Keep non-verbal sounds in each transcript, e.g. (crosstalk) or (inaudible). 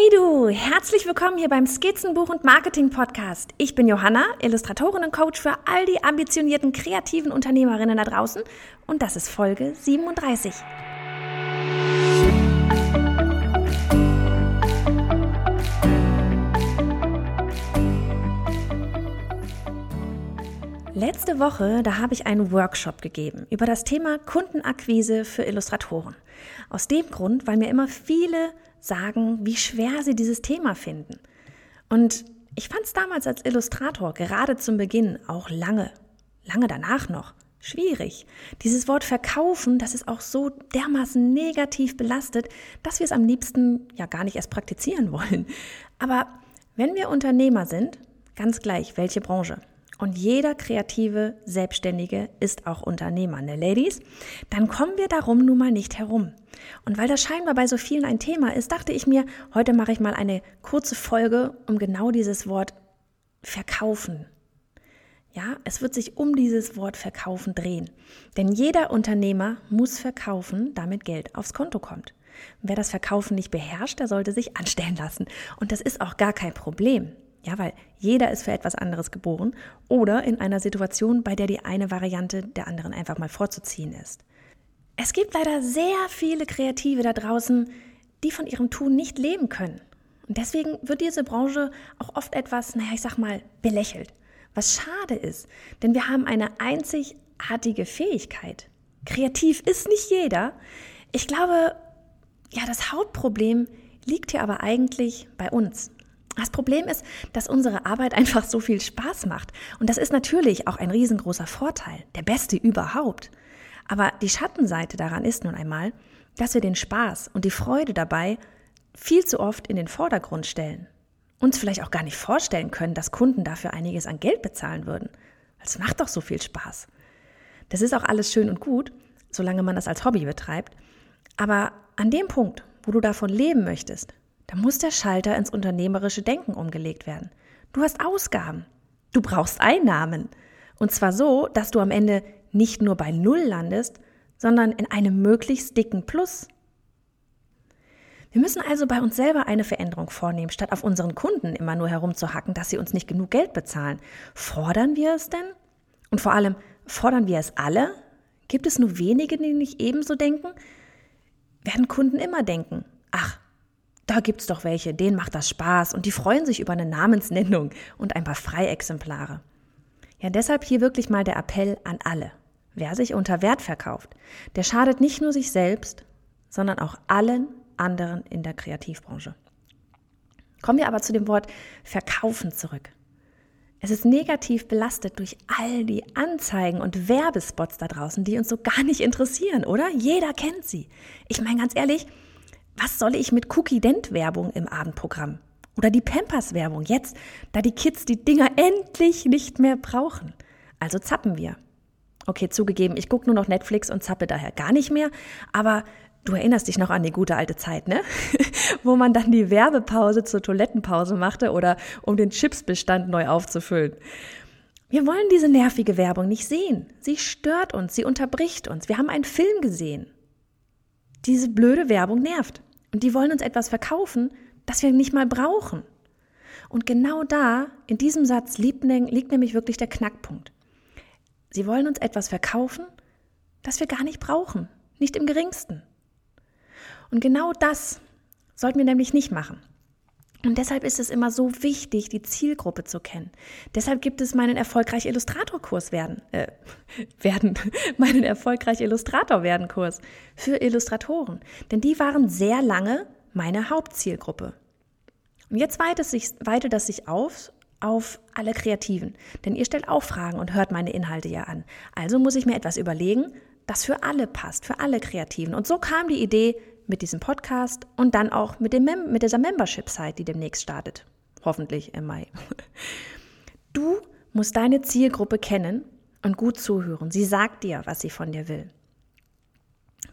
Hey du, herzlich willkommen hier beim Skizzenbuch und Marketing Podcast. Ich bin Johanna, Illustratorin und Coach für all die ambitionierten kreativen Unternehmerinnen da draußen und das ist Folge 37. Letzte Woche, da habe ich einen Workshop gegeben über das Thema Kundenakquise für Illustratoren. Aus dem Grund, weil mir immer viele sagen, wie schwer sie dieses Thema finden. Und ich fand es damals als Illustrator, gerade zum Beginn, auch lange, lange danach noch, schwierig. Dieses Wort verkaufen, das ist auch so dermaßen negativ belastet, dass wir es am liebsten ja gar nicht erst praktizieren wollen. Aber wenn wir Unternehmer sind, ganz gleich welche Branche, und jeder kreative Selbstständige ist auch Unternehmer, ne Ladies? Dann kommen wir darum nun mal nicht herum. Und weil das scheinbar bei so vielen ein Thema ist, dachte ich mir, heute mache ich mal eine kurze Folge um genau dieses Wort verkaufen. Ja, es wird sich um dieses Wort verkaufen drehen. Denn jeder Unternehmer muss verkaufen, damit Geld aufs Konto kommt. Wer das Verkaufen nicht beherrscht, der sollte sich anstellen lassen. Und das ist auch gar kein Problem. Ja, weil jeder ist für etwas anderes geboren oder in einer Situation, bei der die eine Variante der anderen einfach mal vorzuziehen ist. Es gibt leider sehr viele Kreative da draußen, die von ihrem Tun nicht leben können. Und deswegen wird diese Branche auch oft etwas, naja, ich sag mal, belächelt. Was schade ist, denn wir haben eine einzigartige Fähigkeit. Kreativ ist nicht jeder. Ich glaube, ja, das Hauptproblem liegt hier aber eigentlich bei uns, das Problem ist, dass unsere Arbeit (laughs) einfach so viel Spaß macht. Und das ist natürlich auch ein riesengroßer Vorteil, der beste überhaupt. Aber die Schattenseite daran ist nun einmal, dass wir den Spaß und die Freude dabei viel zu oft in den Vordergrund stellen. Uns vielleicht auch gar nicht vorstellen können, dass Kunden dafür einiges an Geld bezahlen würden. Es macht doch so viel Spaß. Das ist auch alles schön und gut, solange man das als Hobby betreibt. Aber an dem Punkt, wo du davon leben möchtest, da muss der Schalter ins unternehmerische Denken umgelegt werden. Du hast Ausgaben. Du brauchst Einnahmen. Und zwar so, dass du am Ende nicht nur bei Null landest, sondern in einem möglichst dicken Plus. Wir müssen also bei uns selber eine Veränderung vornehmen, statt auf unseren Kunden immer nur herumzuhacken, dass sie uns nicht genug Geld bezahlen. Fordern wir es denn? Und vor allem, fordern wir es alle? Gibt es nur wenige, die nicht ebenso denken? Werden Kunden immer denken, ach, da gibt's doch welche, denen macht das Spaß und die freuen sich über eine Namensnennung und ein paar Freiexemplare. Ja, deshalb hier wirklich mal der Appell an alle. Wer sich unter Wert verkauft, der schadet nicht nur sich selbst, sondern auch allen anderen in der Kreativbranche. Kommen wir aber zu dem Wort verkaufen zurück. Es ist negativ belastet durch all die Anzeigen und Werbespots da draußen, die uns so gar nicht interessieren, oder? Jeder kennt sie. Ich meine ganz ehrlich, was soll ich mit Cookie-Dent-Werbung im Abendprogramm? Oder die Pampers-Werbung jetzt, da die Kids die Dinger endlich nicht mehr brauchen. Also zappen wir. Okay, zugegeben, ich gucke nur noch Netflix und zappe daher gar nicht mehr, aber du erinnerst dich noch an die gute alte Zeit, ne? (laughs) Wo man dann die Werbepause zur Toilettenpause machte oder um den Chipsbestand neu aufzufüllen. Wir wollen diese nervige Werbung nicht sehen. Sie stört uns, sie unterbricht uns. Wir haben einen Film gesehen. Diese blöde Werbung nervt. Und die wollen uns etwas verkaufen, das wir nicht mal brauchen. Und genau da, in diesem Satz, liegt, liegt nämlich wirklich der Knackpunkt. Sie wollen uns etwas verkaufen, das wir gar nicht brauchen, nicht im geringsten. Und genau das sollten wir nämlich nicht machen. Und deshalb ist es immer so wichtig, die Zielgruppe zu kennen. Deshalb gibt es meinen erfolgreich Illustrator-Kurs werden, äh, (laughs) werden, (laughs) meinen erfolgreich Illustrator werden Kurs für Illustratoren. Denn die waren sehr lange meine Hauptzielgruppe. Und jetzt weitet, sich, weitet das sich auf auf alle Kreativen. Denn ihr stellt auch Fragen und hört meine Inhalte ja an. Also muss ich mir etwas überlegen, das für alle passt, für alle Kreativen. Und so kam die Idee, mit diesem Podcast und dann auch mit, dem Mem mit dieser Membership-Site, die demnächst startet. Hoffentlich im Mai. (laughs) Du musst deine Zielgruppe kennen und gut zuhören. Sie sagt dir, was sie von dir will.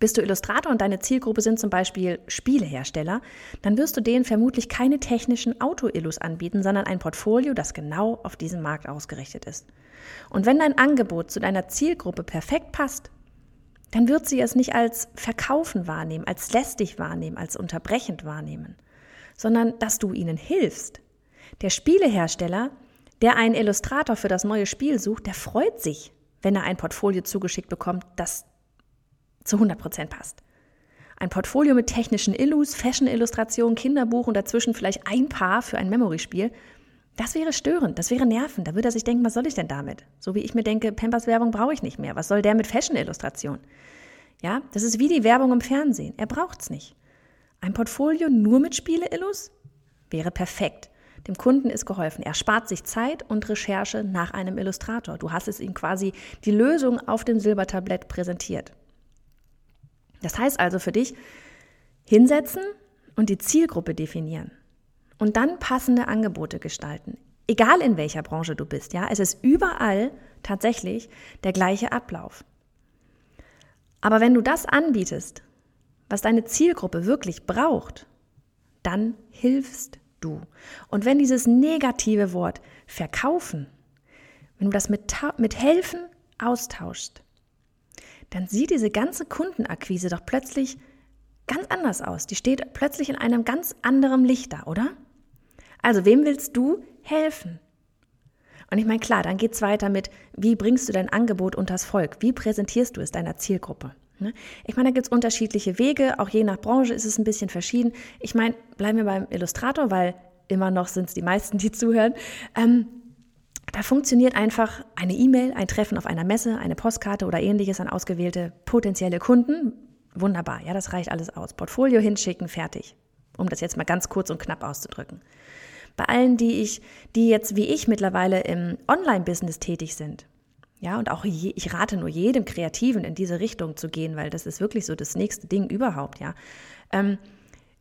Bist du Illustrator und deine Zielgruppe sind zum Beispiel Spielehersteller, dann wirst du denen vermutlich keine technischen Auto-Illus anbieten, sondern ein Portfolio, das genau auf diesen Markt ausgerichtet ist. Und wenn dein Angebot zu deiner Zielgruppe perfekt passt, dann wird sie es nicht als verkaufen wahrnehmen, als lästig wahrnehmen, als unterbrechend wahrnehmen, sondern dass du ihnen hilfst. Der Spielehersteller, der einen Illustrator für das neue Spiel sucht, der freut sich, wenn er ein Portfolio zugeschickt bekommt, das zu 100% passt. Ein Portfolio mit technischen Illus, Fashion-Illustrationen, Kinderbuch und dazwischen vielleicht ein Paar für ein Memory-Spiel. Das wäre störend, das wäre nervend. Da würde er sich denken, was soll ich denn damit? So wie ich mir denke, Pampers Werbung brauche ich nicht mehr. Was soll der mit Fashion-Illustration? Ja, das ist wie die Werbung im Fernsehen. Er braucht es nicht. Ein Portfolio nur mit Spiele-Illus wäre perfekt. Dem Kunden ist geholfen. Er spart sich Zeit und Recherche nach einem Illustrator. Du hast es ihm quasi die Lösung auf dem Silbertablett präsentiert. Das heißt also für dich, hinsetzen und die Zielgruppe definieren und dann passende Angebote gestalten. Egal in welcher Branche du bist, ja, es ist überall tatsächlich der gleiche Ablauf. Aber wenn du das anbietest, was deine Zielgruppe wirklich braucht, dann hilfst du. Und wenn dieses negative Wort verkaufen, wenn du das mit, mit helfen austauschst, dann sieht diese ganze Kundenakquise doch plötzlich ganz anders aus. Die steht plötzlich in einem ganz anderen Licht da, oder? Also, wem willst du helfen? Und ich meine, klar, dann geht es weiter mit, wie bringst du dein Angebot unters Volk? Wie präsentierst du es deiner Zielgruppe? Ne? Ich meine, da gibt es unterschiedliche Wege, auch je nach Branche ist es ein bisschen verschieden. Ich meine, bleiben wir beim Illustrator, weil immer noch sind es die meisten, die (laughs) zuhören. Ähm, da funktioniert einfach eine E-Mail, ein Treffen auf einer Messe, eine Postkarte oder ähnliches an ausgewählte potenzielle Kunden. Wunderbar, ja, das reicht alles aus. Portfolio hinschicken, fertig. Um das jetzt mal ganz kurz und knapp auszudrücken. Bei allen, die ich, die jetzt wie ich mittlerweile im Online-Business tätig sind, ja, und auch je, ich rate nur jedem Kreativen in diese Richtung zu gehen, weil das ist wirklich so das nächste Ding überhaupt, ja. Ähm,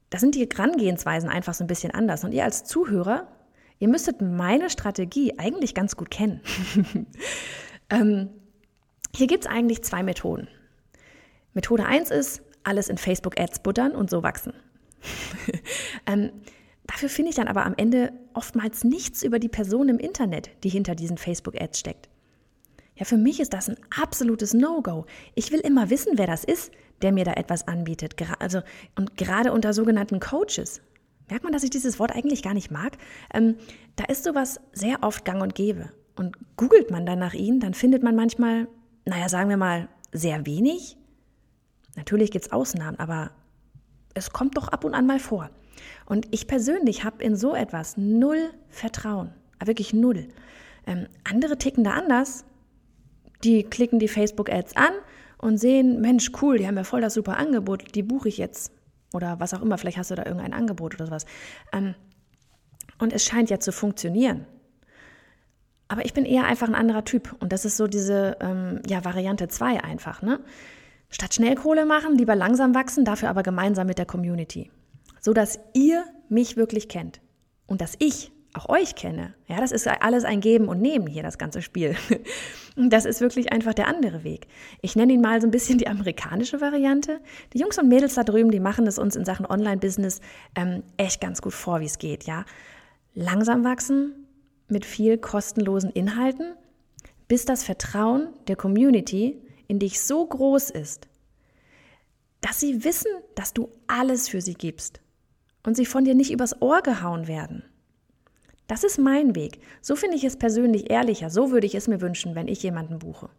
da sind die Herangehensweisen einfach so ein bisschen anders. Und ihr als Zuhörer, ihr müsstet meine Strategie eigentlich ganz gut kennen. (laughs) ähm, hier gibt es eigentlich zwei Methoden. Methode 1 ist, alles in Facebook-Ads buttern und so wachsen. (laughs) ähm, dafür finde ich dann aber am Ende oftmals nichts über die Person im Internet, die hinter diesen Facebook-Ads steckt. Ja, für mich ist das ein absolutes No-Go. Ich will immer wissen, wer das ist, der mir da etwas anbietet. Also, und gerade unter sogenannten Coaches. Merkt man, dass ich dieses Wort eigentlich gar nicht mag? Ähm, da ist sowas sehr oft gang und gäbe. Und googelt man dann nach ihnen, dann findet man manchmal, naja, sagen wir mal, sehr wenig. Natürlich gibt es Ausnahmen, aber es kommt doch ab und an mal vor. Und ich persönlich habe in so etwas null Vertrauen. Wirklich null. Ähm, andere ticken da anders. Die klicken die Facebook-Ads an und sehen, Mensch, cool, die haben ja voll das super Angebot, die buche ich jetzt. Oder was auch immer, vielleicht hast du da irgendein Angebot oder sowas. Ähm, und es scheint ja zu funktionieren. Aber ich bin eher einfach ein anderer Typ. Und das ist so diese ähm, ja, Variante 2 einfach. Ne? Statt Schnellkohle machen, lieber langsam wachsen, dafür aber gemeinsam mit der Community. So dass ihr mich wirklich kennt. Und dass ich auch euch kenne. Ja, das ist alles ein Geben und Nehmen hier, das ganze Spiel. (laughs) Das ist wirklich einfach der andere Weg. Ich nenne ihn mal so ein bisschen die amerikanische Variante. Die Jungs und Mädels da drüben, die machen es uns in Sachen Online-Business ähm, echt ganz gut vor, wie es geht. Ja, langsam wachsen mit viel kostenlosen Inhalten, bis das Vertrauen der Community in dich so groß ist, dass sie wissen, dass du alles für sie gibst und sie von dir nicht übers Ohr gehauen werden. Das ist mein Weg. So finde ich es persönlich ehrlicher. So würde ich es mir wünschen, wenn ich jemanden buche.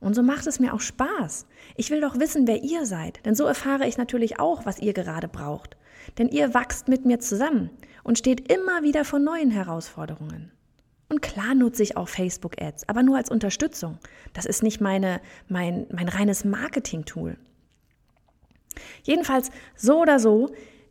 Und so macht es mir auch Spaß. Ich will doch wissen, wer ihr seid, denn so erfahre ich natürlich auch, was ihr gerade braucht. Denn ihr wachst mit mir zusammen und steht immer wieder vor neuen Herausforderungen. Und klar nutze ich auch Facebook-Ads, aber nur als Unterstützung. Das ist nicht meine, mein, mein reines Marketing-Tool. Jedenfalls, so oder so,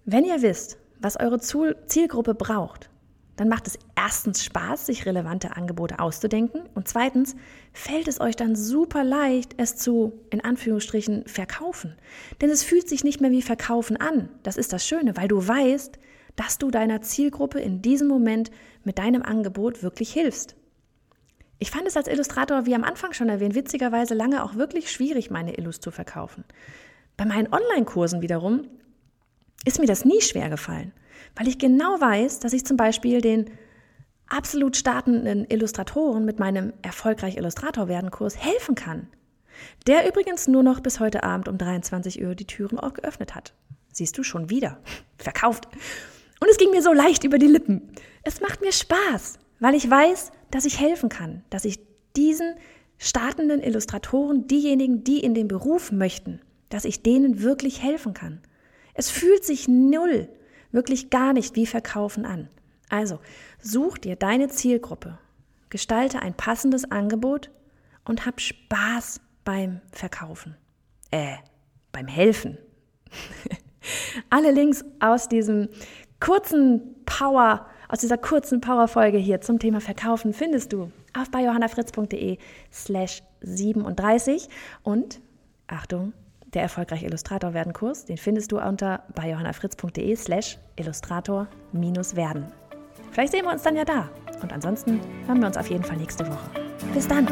wenn ihr wisst, was eure Zielgruppe braucht, dann macht es erstens Spaß, sich relevante Angebote auszudenken und zweitens fällt es euch dann super leicht, es zu, in Anführungsstrichen, verkaufen. Denn es fühlt sich nicht mehr wie Verkaufen an. Das ist das Schöne, weil du weißt, dass du deiner Zielgruppe in diesem Moment mit deinem Angebot wirklich hilfst. Ich fand es als Illustrator, wie am Anfang schon erwähnt, witzigerweise lange auch wirklich schwierig, meine Illus zu verkaufen. Bei meinen Online-Kursen wiederum ist mir das nie schwer gefallen weil ich genau weiß, dass ich zum Beispiel den absolut startenden Illustratoren mit meinem Erfolgreich Illustrator werden Kurs helfen kann. Der übrigens nur noch bis heute Abend um 23 Uhr die Türen auch geöffnet hat. Siehst du schon wieder. (laughs) Verkauft. Und es ging mir so leicht über die Lippen. Es macht mir Spaß, weil ich weiß, dass ich helfen kann, dass ich diesen startenden Illustratoren, diejenigen, die in den Beruf möchten, dass ich denen wirklich helfen kann. Es fühlt sich null, wirklich gar nicht wie Verkaufen an. Also, such dir deine Zielgruppe, gestalte ein passendes Angebot und hab Spaß beim Verkaufen. Äh, beim Helfen. (laughs) Alle Links aus diesem kurzen Power, aus dieser kurzen Powerfolge hier zum Thema Verkaufen findest du auf bei johannafritz.de slash 37 und Achtung, der erfolgreich Illustrator werden Kurs, den findest du unter bei johannafritz.de slash Illustrator minus werden. Vielleicht sehen wir uns dann ja da. Und ansonsten hören wir uns auf jeden Fall nächste Woche. Bis dann!